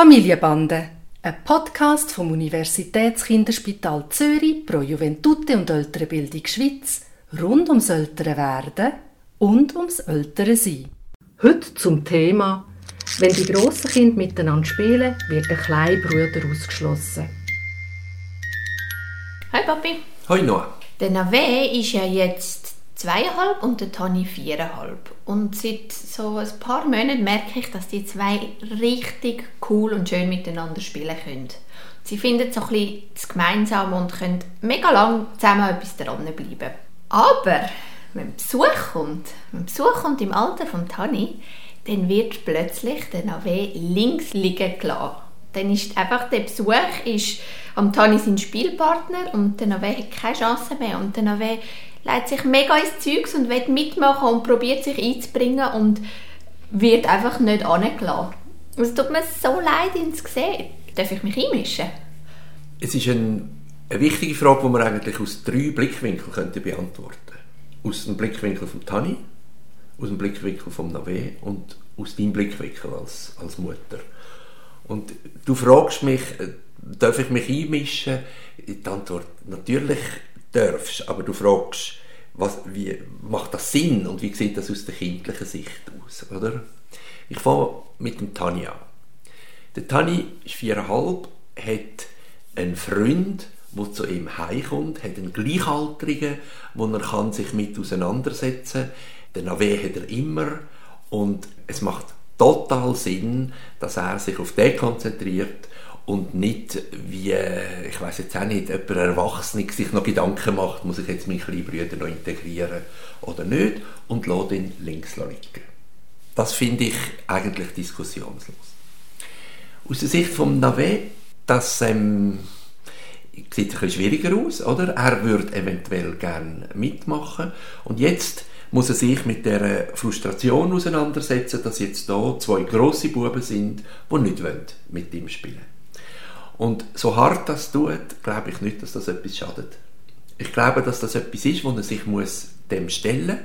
Familienbande, ein Podcast vom Universitätskinderspital Zürich pro Juventute und ältere Bildung Schweiz rund ums ältere Werden und ums ältere Sein. Heute zum Thema Wenn die grossen Kinder miteinander spielen, wird der kleine Bruder ausgeschlossen. Hi Papi. Hoi Noah. Der Nave ist ja jetzt zweieinhalb und der Toni viereinhalb. Und seit so ein paar Monaten merke ich, dass die zwei richtig cool und schön miteinander spielen können. Sie finden so ein das Gemeinsame und können mega lang zusammen etwas dranbleiben. Aber wenn Besuch kommt, wenn Besuch kommt im Alter von Tani, dann wird plötzlich der Nave links liegen gelassen. Dann ist einfach der Besuch ist am Tani sein Spielpartner und der Nave hat keine Chance mehr und der Nave legt sich mega ins Zeugs und will mitmachen und probiert sich einzubringen und wird einfach nicht angelassen. Es tut mir so leid, ihn zu sehen. Darf ich mich einmischen? Es ist ein, eine wichtige Frage, die man eigentlich aus drei Blickwinkeln könnte beantworten Aus dem Blickwinkel von Tani, aus dem Blickwinkel von Nave und aus deinem Blickwinkel als, als Mutter. Und du fragst mich, äh, darf ich mich einmischen? Die Antwort, natürlich darfst, aber du fragst, was, wie macht das Sinn und wie sieht das aus der kindlichen Sicht aus, oder? Ich fange mit dem Tani an. Der Tani ist viereinhalb, hat einen Freund, der zu ihm heimkommt, hat einen Gleichaltrigen, wo er kann sich mit auseinandersetzen kann. Den AW hat er immer und es macht total Sinn, dass er sich auf den konzentriert und nicht wie, ich weiß jetzt auch nicht, jemand Erwachsener sich noch Gedanken macht, muss ich jetzt meinen kleinen Brüder noch integrieren oder nicht und lässt ihn links liegen. Das finde ich eigentlich diskussionslos. Aus der Sicht von Navet, das ähm, sieht ein bisschen schwieriger aus, oder? Er würde eventuell gerne mitmachen und jetzt muss er sich mit der Frustration auseinandersetzen, dass jetzt da zwei große Buben sind, die nicht mit ihm spielen wollen. Und so hart das tut, glaube ich nicht, dass das etwas schadet. Ich glaube, dass das etwas ist, wo er sich muss dem stellen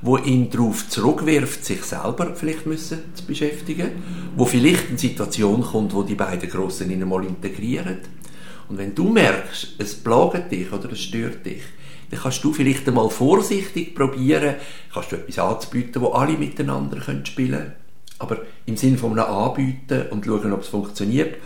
wo ihn darauf zurückwirft, sich selber vielleicht müssen zu beschäftigen, wo vielleicht eine Situation kommt, wo die beiden Grossen ihn einmal integrieren. Und wenn du merkst, es plagt dich oder es stört dich, dann kannst du vielleicht einmal vorsichtig probieren, kannst du etwas anzubieten, wo alle miteinander spielen können, aber im Sinne von einem Anbieten und schauen, ob es funktioniert.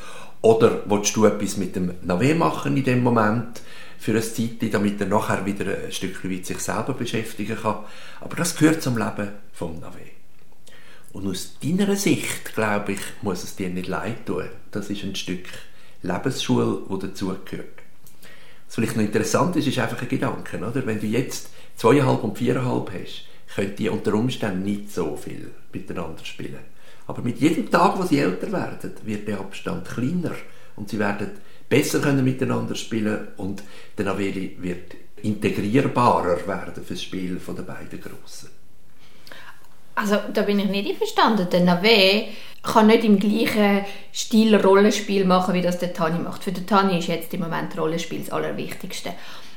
Oder willst du etwas mit dem Nave machen in dem Moment für eine Zeit, damit er nachher wieder ein Stück weit sich selber beschäftigen kann. Aber das gehört zum Leben vom Nave. Und aus deiner Sicht, glaube ich, muss es dir nicht leid tun. Das ist ein Stück Lebensschule, wo dazugehört. Was vielleicht noch interessant ist, ist einfach ein Gedanke, oder? Wenn du jetzt zweieinhalb und viereinhalb hast, könnt ihr unter Umständen nicht so viel miteinander spielen. Aber mit jedem Tag, wo sie älter werden, wird der Abstand kleiner und sie werden besser können miteinander spielen und der Naveli wird integrierbarer werden fürs Spiel von den beiden Grossen. Also da bin ich nicht einverstanden. Der Nave kann nicht im gleichen Stil Rollenspiel machen, wie das der Tani macht. Für den Tani ist jetzt im Moment Rollenspiel das Allerwichtigste.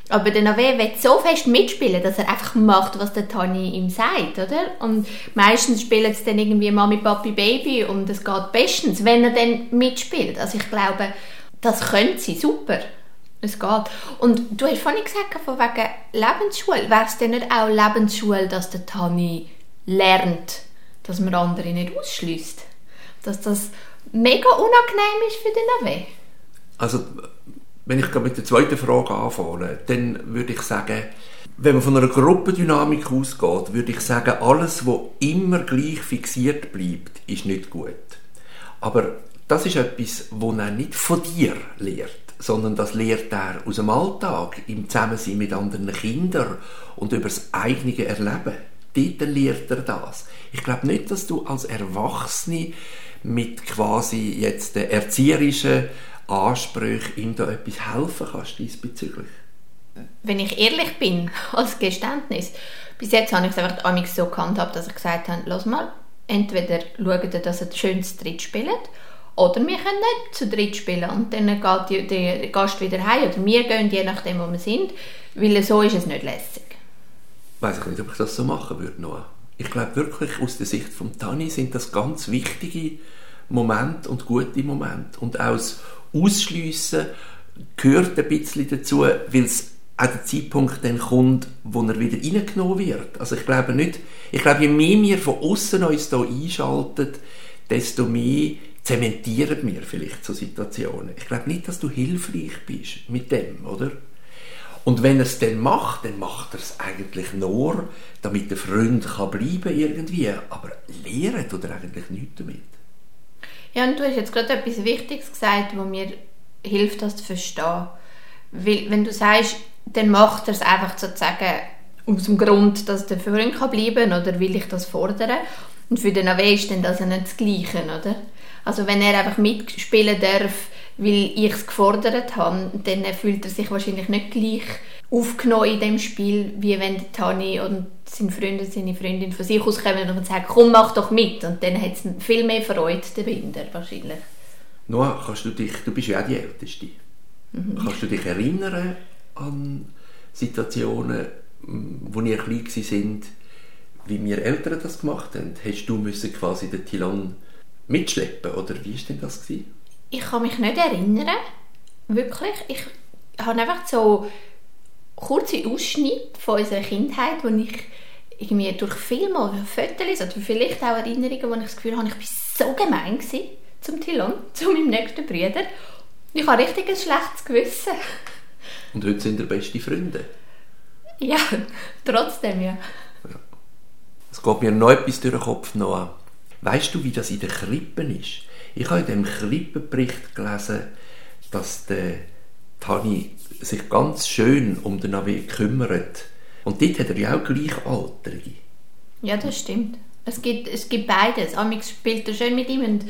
Aber der Nave will so fest mitspielen, dass er einfach macht, was der Tani ihm sagt, oder? Und meistens spielen es dann irgendwie Mami, Papi, Baby und es geht bestens, wenn er dann mitspielt. Also ich glaube, das könnte sie super. Es geht. Und du hast vorhin gesagt, von wegen Lebensschule. Wäre es denn nicht auch Lebensschule, dass der Tani lernt, dass man andere nicht ausschließt? Dass das mega unangenehm ist für den Nave? Also wenn ich mit der zweiten Frage anfange, dann würde ich sagen, wenn man von einer Gruppendynamik ausgeht, würde ich sagen, alles, was immer gleich fixiert bleibt, ist nicht gut. Aber das ist etwas, das er nicht von dir lehrt, sondern das lehrt er aus dem Alltag, im Zusammensein mit anderen Kindern und über das eigene Erleben. Dort lehrt er das. Ich glaube nicht, dass du als Erwachsene mit quasi jetzt der erzieherischen Ansprüche ihm da etwas helfen kannst diesbezüglich? Wenn ich ehrlich bin, als Geständnis, bis jetzt habe ich es einfach so gehandhabt, dass ich gesagt habe, los mal, entweder schaut ihr, dass ihr schön zu dritt spielt, oder wir können nicht zu dritt spielen und dann geht der Gast wieder heim oder wir gehen, je nachdem, wo wir sind, weil so ist es nicht lässig. Weiß ich nicht, ob ich das so machen würde, Noah. Ich glaube wirklich, aus der Sicht von Tani sind das ganz wichtige Momente und gute Momente. Und auch das Ausschliessen gehört ein bisschen dazu, weil es auch der Zeitpunkt dann kommt, wo er wieder reingenommen wird. Also ich glaube nicht, ich glaube, je mehr wir von außen uns hier einschalten, desto mehr zementieren wir vielleicht so Situationen. Ich glaube nicht, dass du hilfreich bist mit dem, oder? Und wenn er es dann macht, dann macht er es eigentlich nur, damit der Freund kann bleiben irgendwie. Aber lehren tut er eigentlich nichts damit. Ja, und du hast jetzt gerade etwas Wichtiges gesagt, wo mir hilft, das zu verstehen. Weil, wenn du sagst, dann macht er es einfach sozusagen aus dem Grund, dass der Freund kann bleiben oder will ich das fordern. Und für den AW ist dann das ja nicht das Gleiche, oder? Also wenn er einfach mitspielen darf, weil ich es gefordert habe, dann fühlt er sich wahrscheinlich nicht gleich aufgenommen in dem Spiel, wie wenn Tani und seine Freunde, seine Freundin von sich aus kommen und sagen, komm, mach doch mit. Und dann hat es viel mehr Freude, der Binder, wahrscheinlich. Noah, kannst du dich, du bist ja auch die Älteste, mhm. kannst du dich erinnern an Situationen, wo ihr klein sind, wie wir Eltern das gemacht haben? Hast du müssen quasi den Tilon mitschleppen oder wie war denn das? Gewesen? Ich kann mich nicht erinnern, wirklich. Ich habe einfach so kurze Ausschnitte von unserer Kindheit, wo ich irgendwie durch Filme oder Fotos oder vielleicht auch Erinnerungen, wo ich das Gefühl habe, ich war so gemein zum Tilon, zu meinem nächsten Bruder. Ich habe richtig ein schlechtes Gewissen. Und heute sind wir beste Freunde? Ja, trotzdem, ja. ja. Es geht mir noch etwas durch den Kopf noch Weißt du, wie das in den Krippen ist? Ich habe in dem Krippenbericht gelesen, dass der Tani sich ganz schön um den Navi kümmert. Und dort hat er ja auch Gleichaltrige. Ja, das stimmt. Es gibt, es gibt beides. Amix spielt er schön mit ihm und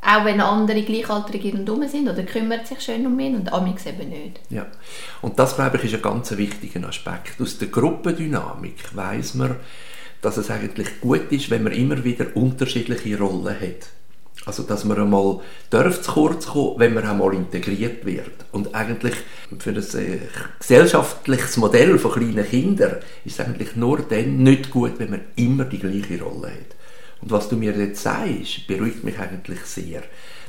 auch wenn andere Gleichaltrige rundherum sind oder kümmert sich schön um ihn und Amix eben nicht. Ja, und das glaube ich ist ein ganz wichtiger Aspekt. Aus der Gruppendynamik weiß man, dass es eigentlich gut ist, wenn man immer wieder unterschiedliche Rollen hat. Also, dass man einmal darf zu kurz kommen, wenn man einmal integriert wird. Und eigentlich für ein äh, gesellschaftliches Modell von kleinen Kindern ist es eigentlich nur dann nicht gut, wenn man immer die gleiche Rolle hat. Und was du mir jetzt sagst, beruhigt mich eigentlich sehr.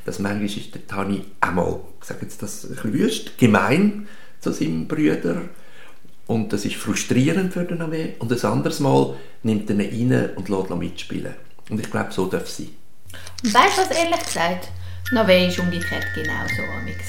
Dass manchmal ist der Tani einmal, ich sage jetzt das ein bisschen wüst, gemein zu seinem Brüder. Und das ist frustrierend für den Ave. Und ein anderes Mal nimmt er ihn rein und lässt ihn mitspielen. Und ich glaube, so darf es sein. Und weißt du was, ehrlich gesagt? Nave ist umgekehrt genauso, Amix.